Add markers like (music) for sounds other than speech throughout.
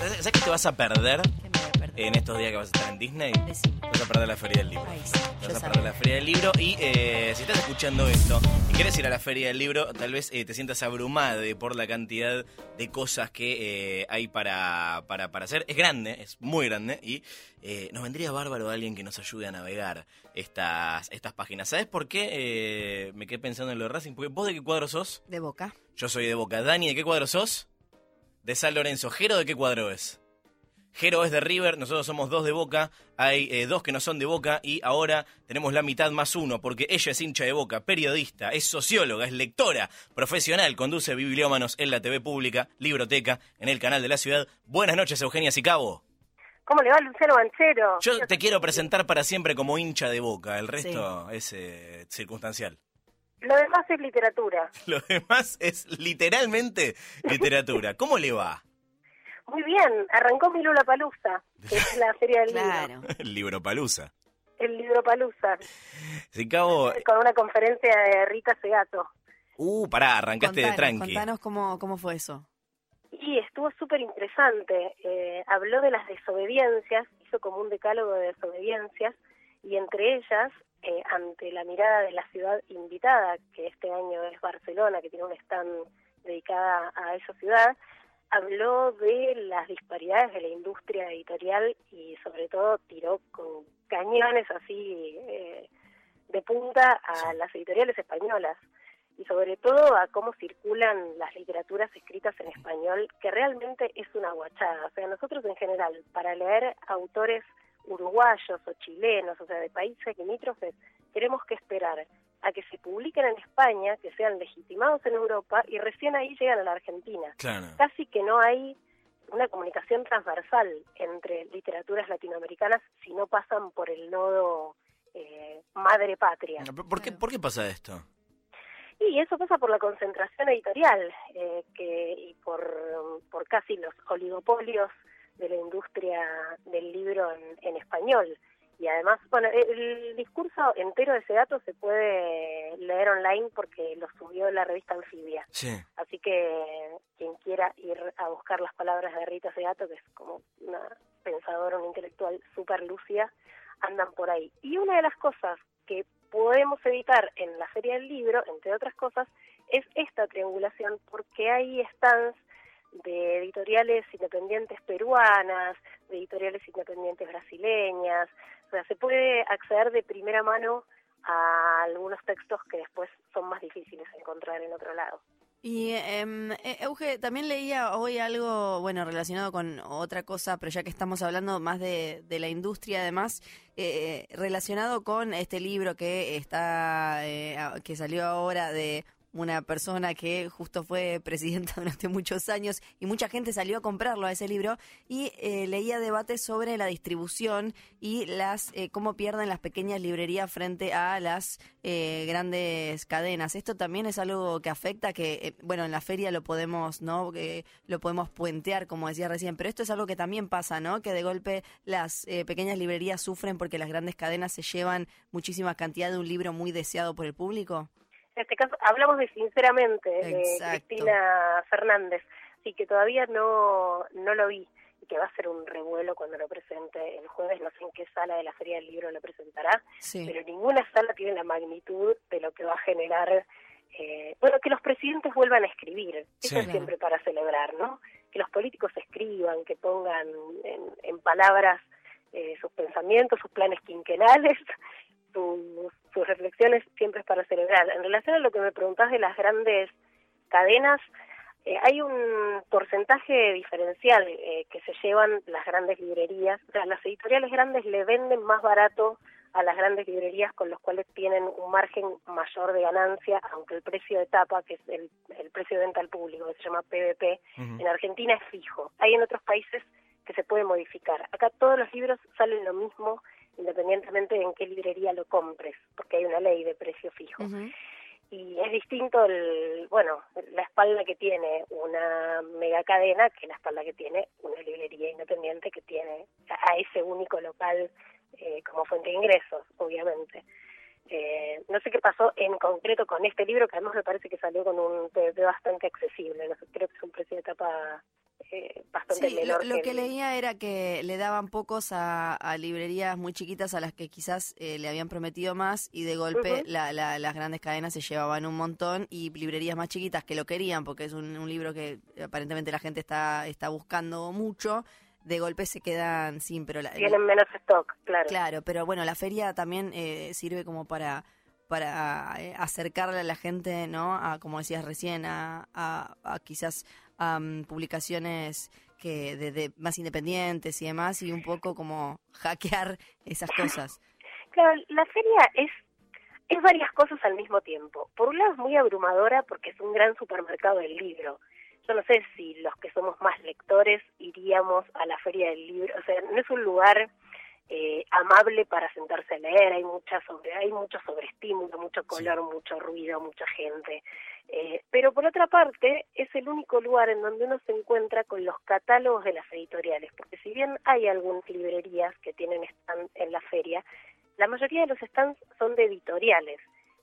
¿Sabes qué te vas a perder en estos días que vas a estar en Disney? Decime. Vas a perder la Feria del Libro. Ay, sí, Te yo vas a sabía. perder la Feria del Libro y eh, si estás escuchando esto y quieres ir a la Feria del Libro, tal vez eh, te sientas abrumado por la cantidad de cosas que eh, hay para, para, para hacer. Es grande, es muy grande y nos vendría bárbaro alguien que nos ayude a navegar estas, estas páginas. ¿Sabes por qué me quedé pensando en lo de Racing? Porque vos de qué cuadro sos? De boca. Yo soy de Boca. Dani, ¿de qué cuadro sos? De San Lorenzo. ¿Jero de qué cuadro es? Jero es de River, nosotros somos dos de Boca, hay eh, dos que no son de Boca y ahora tenemos la mitad más uno porque ella es hincha de Boca, periodista, es socióloga, es lectora, profesional, conduce bibliómanos en la TV pública, libroteca, en el canal de la ciudad. Buenas noches, Eugenia Sicabo. ¿Cómo le va Luciano Banchero? Yo te quiero presentar para siempre como hincha de Boca, el resto es eh, circunstancial. Lo demás es literatura. (laughs) Lo demás es literalmente literatura. (laughs) ¿Cómo le va? Muy bien, arrancó mi Lula Palusa, que es la feria del Claro. libro. (laughs) El libro Palusa. El libro Palusa, Sicabo, con una conferencia de Rita Segato. uh, pará, arrancaste de Contanos, tranqui. contanos cómo, cómo fue eso. Y estuvo súper interesante. Eh, habló de las desobediencias, hizo como un decálogo de desobediencias, y entre ellas, eh, ante la mirada de la ciudad invitada, que este año es Barcelona, que tiene un stand dedicada a esa ciudad, habló de las disparidades de la industria editorial y sobre todo tiró con cañones así eh, de punta a las editoriales españolas y sobre todo a cómo circulan las literaturas escritas en español, que realmente es una guachada. O sea, nosotros en general, para leer autores uruguayos o chilenos, o sea, de países limítrofes, tenemos que esperar a que se publiquen en España, que sean legitimados en Europa y recién ahí llegan a la Argentina. Claro. Casi que no hay una comunicación transversal entre literaturas latinoamericanas si no pasan por el nodo eh, madre patria. ¿Por qué, ¿Por qué pasa esto? Y eso pasa por la concentración editorial eh, que, y por, por casi los oligopolios de la industria del libro en, en español. Y además, bueno, el, el discurso entero de ese dato se puede leer online porque lo subió la revista Anfibia. Sí. Así que quien quiera ir a buscar las palabras de Rita Segato, que es como una pensadora, una intelectual súper lúcida, andan por ahí. Y una de las cosas que podemos evitar en la Feria del Libro, entre otras cosas, es esta triangulación, porque hay stands de editoriales independientes peruanas, de editoriales independientes brasileñas, o sea, se puede acceder de primera mano a algunos textos que después son más difíciles de encontrar en otro lado. Y, em, eh, Euge, también leía hoy algo, bueno, relacionado con otra cosa, pero ya que estamos hablando más de, de la industria, además, eh, relacionado con este libro que está, eh, que salió ahora de una persona que justo fue presidenta (laughs) durante muchos años y mucha gente salió a comprarlo a ese libro y eh, leía debates sobre la distribución y las eh, cómo pierden las pequeñas librerías frente a las eh, grandes cadenas. Esto también es algo que afecta, que eh, bueno en la feria lo podemos no lo podemos puentear como decía recién, pero esto es algo que también pasa, ¿no? Que de golpe las eh, pequeñas librerías sufren porque las grandes cadenas se llevan muchísima cantidad de un libro muy deseado por el público. En este caso, hablamos de Sinceramente, de. Cristina Fernández, sí que todavía no, no lo vi y que va a ser un revuelo cuando lo presente el jueves, no sé en qué sala de la Feria del Libro lo presentará, Sí. pero ninguna sala tiene la magnitud de lo que va a generar, eh, bueno, que los presidentes vuelvan a escribir, eso Sí. es siempre para celebrar, ¿no? Que los políticos escriban, que pongan en, en palabras eh, sus pensamientos, sus planes quinquenales, (laughs) sus, sus reflexiones siempre es para celebrar. En relación a lo que me preguntás de las grandes cadenas, eh, hay un porcentaje diferencial eh, que se llevan las grandes librerías. O sea, las editoriales grandes le venden más barato a las grandes librerías con los cuales tienen un margen mayor de ganancia, aunque el precio de tapa, que es el, el precio de venta al público, que se llama PVP, en Argentina es fijo. Hay en otros países que se puede modificar. Acá todos los libros salen lo mismo independientemente de en qué librería lo compres, porque hay una ley de precio fijo. Y es distinto, el, bueno, la espalda que tiene una mega cadena que la espalda que tiene una librería independiente que tiene a ese único local eh, como fuente de ingresos, obviamente. Eh, no sé qué pasó en concreto con este libro, que además me parece que salió con un PVP bastante accesible. No sé, creo que es un precio de tapa eh, bastante Sí, menor. lo, lo que el- leía era que le daban pocos a, a librerías muy chiquitas a las que quizás eh, le habían prometido más y de golpe la- la- las grandes cadenas se llevaban un montón y librerías más chiquitas que lo querían porque es un, un libro que aparentemente la gente está, está buscando mucho, de golpe se quedan sin, pero la, Tienen menos stock, claro. Claro, pero bueno, la feria también eh, sirve como para para eh, acercarle a la gente, ¿no? A, como decías recién, a, a, a quizás publicaciones que de, de más independientes y demás, y un poco como hackear esas cosas. Claro, la feria es, es varias cosas al mismo tiempo. Por un lado es muy abrumadora porque es un gran supermercado del libro. Yo no sé si los que somos más lectores iríamos a la feria del libro. O sea, no es un lugar eh, amable para sentarse a leer. Hay mucha sobre, hay mucho sobreestímulo, mucho color, mucho ruido, mucha gente. Eh, pero por otra parte, es el único lugar en donde uno se encuentra con los catálogos de las editoriales, porque si bien hay algunas librerías que tienen stand en la feria, la mayoría de los stands son de editoriales.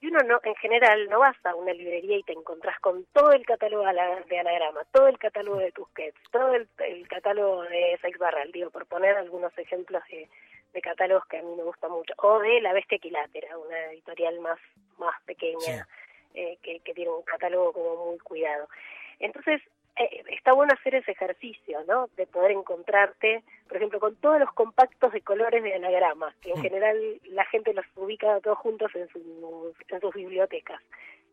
Y uno no, en general, no vas a una librería y te encontrás con todo el catálogo de anagrama, todo el catálogo de Tusquets, todo el, el catálogo de Sex Barral, digo, por poner algunos ejemplos de, de catálogos que a mí me gustan mucho, o de La Bestia Equilátera, una editorial más, más pequeña, eh, que, que tiene un catálogo como muy cuidado. Entonces, eh, está bueno hacer ese ejercicio, ¿no? De poder encontrarte, por ejemplo, con todos los compactos de colores de anagrama, que en Mm. general la gente los ubica todos juntos en sus, en sus bibliotecas.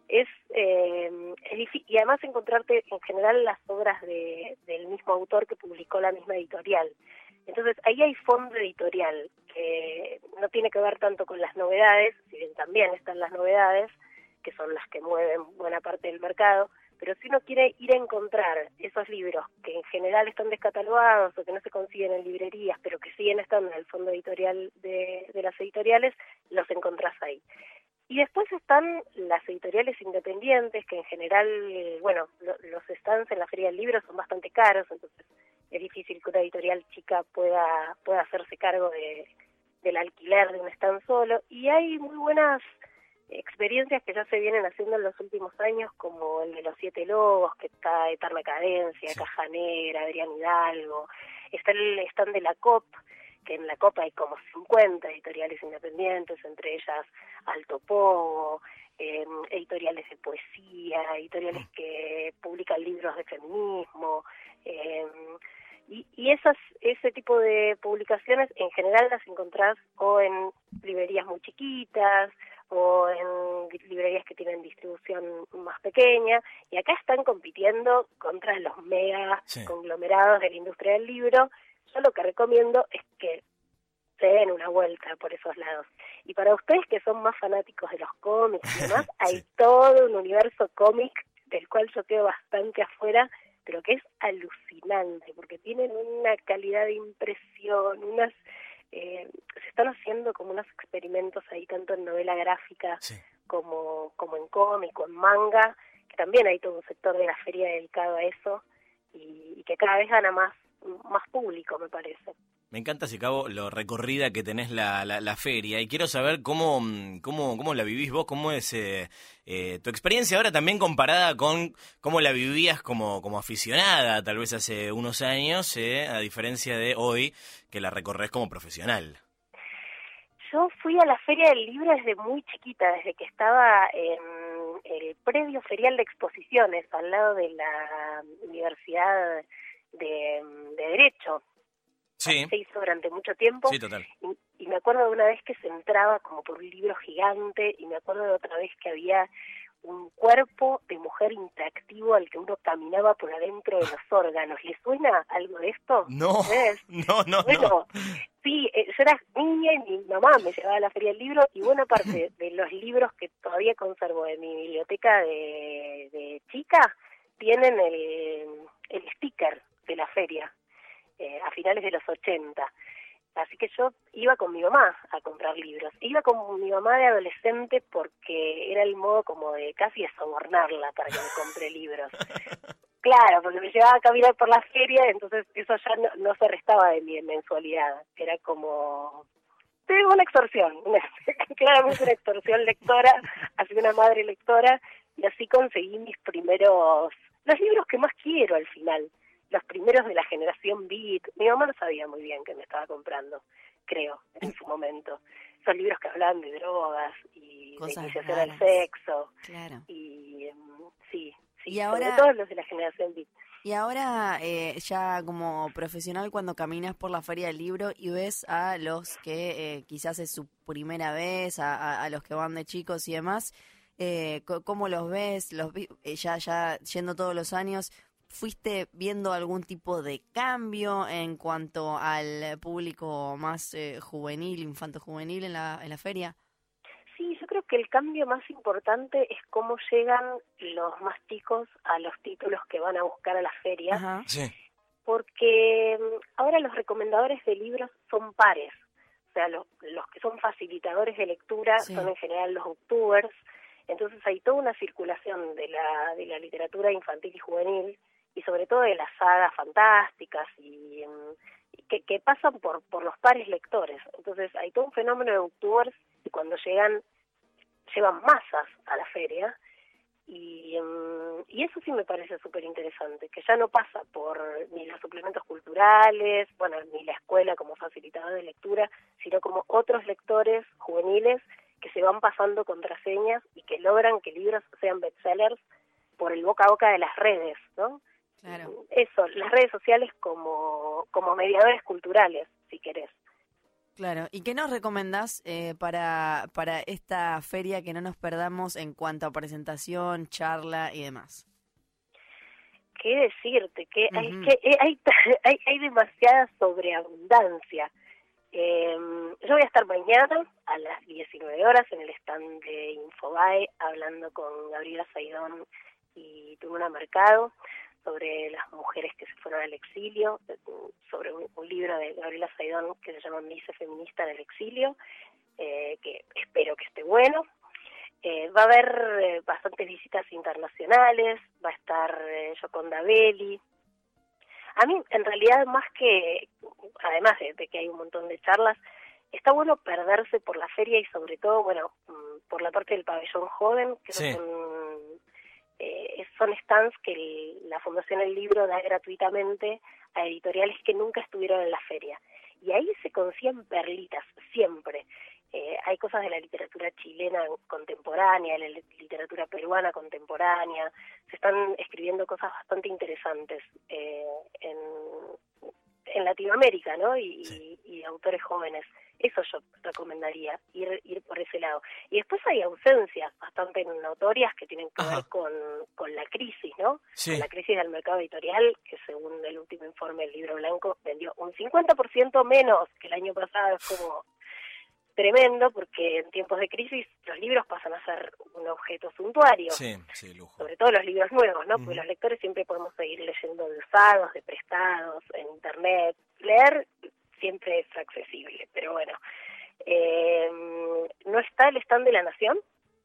Es, eh, es difí- y además encontrarte en general las obras de, del mismo autor que publicó la misma editorial. Entonces ahí hay fondo editorial que no tiene que ver tanto con las novedades, si bien también están las novedades, que son las que mueven buena parte del mercado, pero si uno quiere ir a encontrar esos libros que en general están descatalogados o que no se consiguen en librerías, pero que siguen estando en el fondo editorial de, de las editoriales, los encontrás ahí. Y después están las editoriales independientes, que en general, eh, bueno, lo- los stands en la Feria del Libro son bastante caros, entonces es difícil que una editorial chica pueda, pueda hacerse cargo de, del alquiler de un stand solo. Y hay muy buenas experiencias que ya se vienen haciendo en los últimos años, como el de los Siete Lobos, que está Eterna Cadencia, Sí. Caja Negra, Adrián Hidalgo. Está el stand de la COP, que en la COP hay como 50 editoriales independientes, entre ellas Alto Pogo, eh, editoriales de poesía, editoriales que publican libros de feminismo. eh, y, y esas, ese tipo de publicaciones en general las encontrás o en librerías muy chiquitas o en librerías que tienen distribución más pequeña y acá están compitiendo contra los mega Sí. conglomerados de la industria del libro. Yo lo que recomiendo es que se den una vuelta por esos lados. Y para ustedes que son más fanáticos de los cómics y (laughs) demás, hay Sí. todo un universo cómic del cual yo quedo bastante afuera, pero que es alucinante, porque tienen una calidad de impresión, unas eh, se están haciendo como unos experimentos ahí tanto en novela gráfica Sí. como, como en cómic o en manga, que también hay todo un sector de la feria dedicado a eso y, y que cada vez gana más, más público, me parece. Me encanta, si cabo, lo recorrida que tenés la, la, la feria y quiero saber cómo, mm, cómo, cómo la vivís vos, cómo es eh, eh, tu experiencia ahora también comparada con cómo la vivías como, como aficionada, tal vez hace unos años, eh, a diferencia de hoy que la recorres como profesional. Yo fui a la Feria del Libro desde muy chiquita, desde que estaba en el predio ferial de exposiciones al lado de la Universidad de Derecho. Sí, Se hizo durante mucho tiempo sí, total. y, y me acuerdo de una vez que se entraba como por un libro gigante y me acuerdo de otra vez que había un cuerpo de mujer interactivo al que uno caminaba por adentro de los (laughs) órganos. ¿Le suena algo de esto? No, (laughs) no, no, no. Bueno, sí, eh, yo era niña y mi mamá me llevaba a la feria del libro y buena (laughs) parte de los libros que todavía conservo de mi biblioteca de, de chica tienen el, el sticker de la feria eh, a finales de los 80. Así que yo iba con mi mamá a comprar libros. Iba con mi mamá de adolescente porque era el modo como de casi de sobornarla para que me compre libros. (laughs) Claro, porque me llevaba a caminar por la feria, entonces eso ya no, no se restaba de mi mensualidad. Era como sí, una extorsión, (laughs) claramente una extorsión lectora, así una madre lectora, y así conseguí mis primeros, los libros que más quiero al final, los primeros de la generación Beat. Mi mamá no sabía muy bien qué me estaba comprando, creo, en su momento. Esos libros que hablaban de drogas y de iniciación al sexo. Claro. Y em, sí, sí, y ahora, todo los de la generación Beat. Y ahora, eh, ya como profesional, cuando caminas por la feria del libro y ves a los que eh, quizás es su primera vez, a, a, los que van de chicos y demás, eh, ¿cómo los ves? Los eh, ya, ya yendo todos los años, ¿fuiste viendo algún tipo de cambio en cuanto al público más eh, juvenil, infanto-juvenil en la, en la feria? Sí, yo creo que el cambio más importante es cómo llegan los más chicos a los títulos que van a buscar a la feria. Sí. Porque mm, ahora los recomendadores de libros son pares. O sea, los, los que son facilitadores de lectura Sí. son en general los booktubers. Entonces hay toda una circulación de la, de la literatura infantil y juvenil y sobre todo de las sagas fantásticas y, que, pasan por, por los pares lectores. Entonces hay todo un fenómeno de booktubers y cuando llegan, llevan masas a la feria y, mm, y eso sí me parece súper interesante, que ya no pasa por ni los suplementos culturales, bueno, ni la escuela como facilitador de lectura, sino como otros lectores juveniles que se van pasando contraseñas y que logran que libros sean bestsellers por el boca a boca de las redes, ¿no? Claro. Eso, las redes sociales como, como mediadores culturales, si querés. Claro, ¿y qué nos recomendás eh, para, para esta feria que no nos perdamos en cuanto a presentación, charla y demás? ¿Qué decirte? Que hay, Ujú. que eh, hay, (laughs) hay, hay demasiada sobreabundancia. Eh, yo voy a estar mañana a las 19 horas en el stand de Infobae hablando con Gabriela Saidón y Turuna Mercado sobre las mujeres que se fueron al exilio, eh, sobre un, un libro de Gabriela Saidón que se llama Mise Feminista en el exilio, eh, que espero que esté bueno. Eh, va a haber eh, bastantes visitas internacionales, va a estar eh, Yoconda Belli. A mí, en realidad, más que, además de, de que hay un montón de charlas, está bueno perderse por la feria y sobre todo, bueno, mm, por la parte del pabellón joven, que Sí. son, eh, son stands que el- la Fundación El Libro da gratuitamente a editoriales que nunca estuvieron en la feria. Y ahí se consiguen perlitas, siempre. Eh, hay cosas de la literatura chilena contemporánea, de la literatura peruana contemporánea, se están escribiendo cosas bastante interesantes eh, en, en Latinoamérica, ¿no? Y, Sí. y, y autores jóvenes. Eso yo recomendaría, ir, ir por ese lado. Y después hay ausencias bastante notorias que tienen que Ajá. ver con, con la crisis, ¿no? Sí. Con la crisis del mercado editorial, que según el último informe del Libro Blanco vendió un 50% menos que el año pasado. Es como tremendo porque en tiempos de crisis los libros pasan a ser un objeto suntuario Sí, sí, lujo. sobre todo los libros nuevos, ¿no? Porque Ujú. los lectores siempre podemos seguir leyendo de usados, de prestados, en internet. Leer siempre es accesible, pero bueno. Eh, no está el stand de la Nación,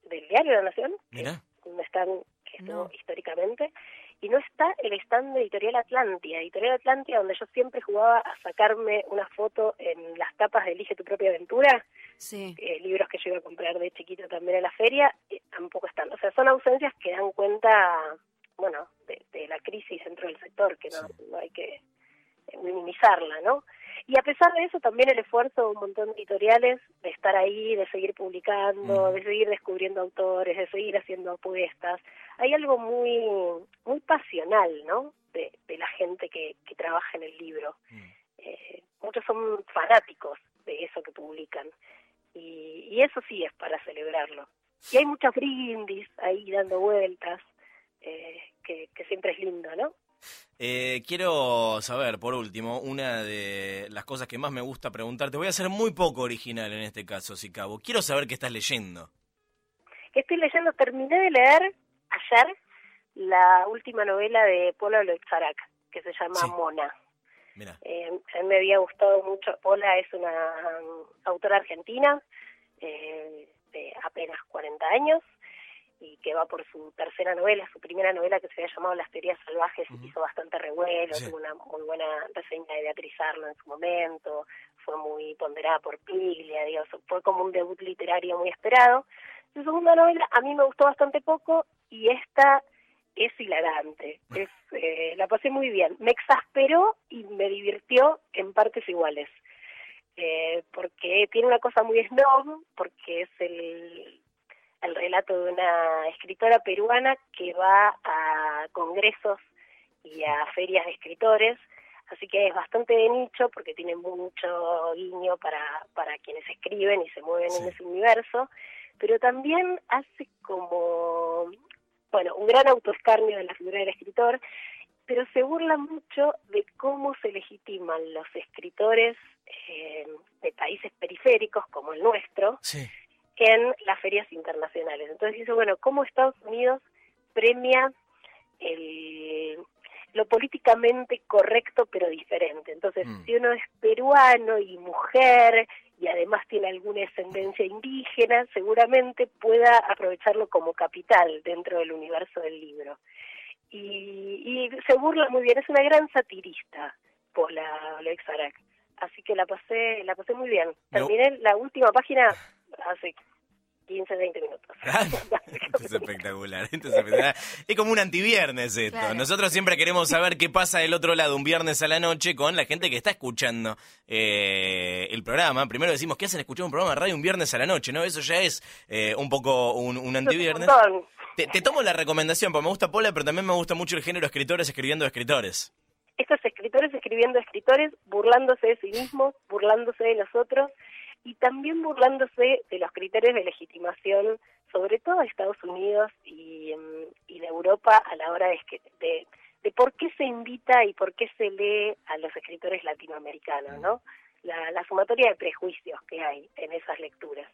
del diario La Nación, que Mira. un stand que estuvo No. históricamente, y no está el stand de Editorial Atlántida. Editorial Atlántida, donde yo siempre jugaba a sacarme una foto en las tapas de Elige tu propia aventura, Sí, eh, libros que yo iba a comprar de chiquito también en la feria, eh, tampoco están. O sea, son ausencias que dan cuenta, bueno, de, de la crisis dentro del sector, que no, no hay que eh, minimizarla, ¿no? Y a pesar de eso, también el esfuerzo de un montón de editoriales de estar ahí, de seguir publicando, Mm. de seguir descubriendo autores, de seguir haciendo apuestas. Hay algo muy muy pasional, ¿no? De, de la gente que, que trabaja en el libro. Mm. Eh, muchos son fanáticos de eso que publican. Y, y eso sí es para celebrarlo. Y hay muchas brindis ahí dando vueltas, eh, que, que siempre es lindo, ¿no? Eh, quiero saber, por último, una de las cosas que más me gusta preguntarte. Voy a ser muy poco original en este caso, si cabo. Quiero saber qué estás leyendo. Estoy leyendo, terminé de leer ayer la última novela de Paula Loizarak, que se llama Sí. Mona. Mira. Eh, a mí me había gustado mucho. Paula es una um, autora argentina eh, de apenas 40 años y que va por su tercera novela, su primera novela que se había llamado Las teorías salvajes, hizo bastante revuelo, Sí. tuvo una muy buena reseña de Beatriz Arlo en su momento, fue muy ponderada por Piglia, digo, fue como un debut literario muy esperado. Su segunda novela a mí me gustó bastante poco y esta es hilarante. Es, eh, la pasé muy bien. Me exasperó y me divirtió en partes iguales. Eh, porque tiene una cosa muy snob, porque es el, el relato de una escritora peruana que va a congresos y a ferias de escritores, así que es bastante de nicho porque tiene mucho guiño para, para quienes escriben y se mueven en ese universo, pero también hace como, bueno, un gran autoescarnio de la figura del escritor, pero se burla mucho de cómo se legitiman los escritores eh, de países periféricos como el nuestro en las ferias internacionales. Entonces dice, bueno, ¿cómo Estados Unidos premia el, lo políticamente correcto pero diferente? Entonces, Mm. si uno es peruano y mujer y además tiene alguna ascendencia indígena, seguramente pueda aprovecharlo como capital dentro del universo del libro. Y, y se burla muy bien, es una gran satirista, Paula Olex Arak. Así que la pasé, la pasé muy bien. Terminé la última página hace 15, 20 minutos. (laughs) Esto es espectacular, esto es espectacular. Es como un antiviernes esto. Claro. Nosotros siempre queremos saber qué pasa del otro lado un viernes a la noche con la gente que está escuchando eh, el programa. Primero decimos, ¿qué hacen escuchar un programa de radio un viernes a la noche? ¿no? Eso ya es eh, un poco un, un antiviernes. Un. Te, te tomo la recomendación, porque me gusta Pola, pero también me gusta mucho el género escritores escribiendo escritores. estos escritores escribiendo escritores, burlándose de sí mismos, burlándose de los otros y también burlándose de los criterios de legitimación, sobre todo de Estados Unidos y, em, y de Europa a la hora de, de, de por qué se invita y por qué se lee a los escritores latinoamericanos, ¿no? La, la sumatoria de prejuicios que hay en esas lecturas.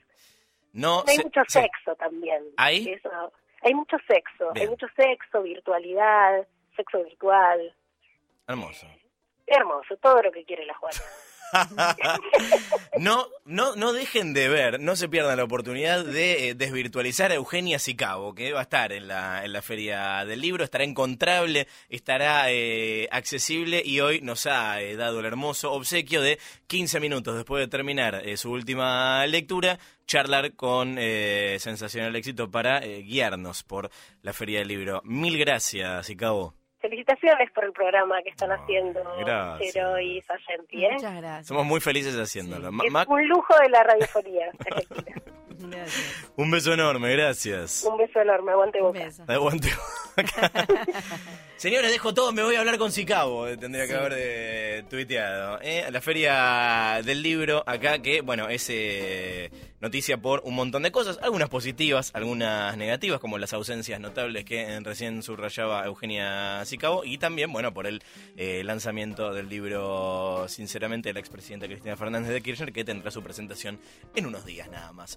No, Hay se- mucho se- sexo también. ¿Hay? Eso- hay mucho sexo, Bien. hay mucho sexo, virtualidad, sexo virtual. Hermoso. Hermoso, todo lo que quiere la Juana. (laughs) No, no, no dejen de ver, no se pierdan la oportunidad de eh, desvirtualizar a Eugenia Sicabo, que va a estar en la, en la Feria del Libro, estará encontrable, estará eh, accesible y hoy nos ha eh, dado el hermoso obsequio de 15 minutos después de terminar eh, su última lectura, charlar con Sensacional Éxito para guiarnos por la Feria del Libro. Mil gracias, Sicabo. Felicitaciones por el programa que están Ay, haciendo gracias. Chero y Sayenti, ¿eh? Muchas gracias. Somos muy felices haciéndolo. Ma- Es un lujo de la radiofonía (laughs) argentina. Gracias. un beso enorme, gracias. Un beso enorme, aguante boca. beso. Aguante. (laughs) Señores, dejo todo, me voy a hablar con Sicabo, eh, tendría que haber eh, tuiteado. eh, la feria del libro acá, que bueno, es eh, noticia por un montón de cosas, algunas positivas, algunas negativas, como las ausencias notables que recién subrayaba Eugenia Sicabo, y también, bueno, por el eh, lanzamiento del libro, sinceramente, de la expresidenta Cristina Fernández de Kirchner, que tendrá su presentación en unos días nada más.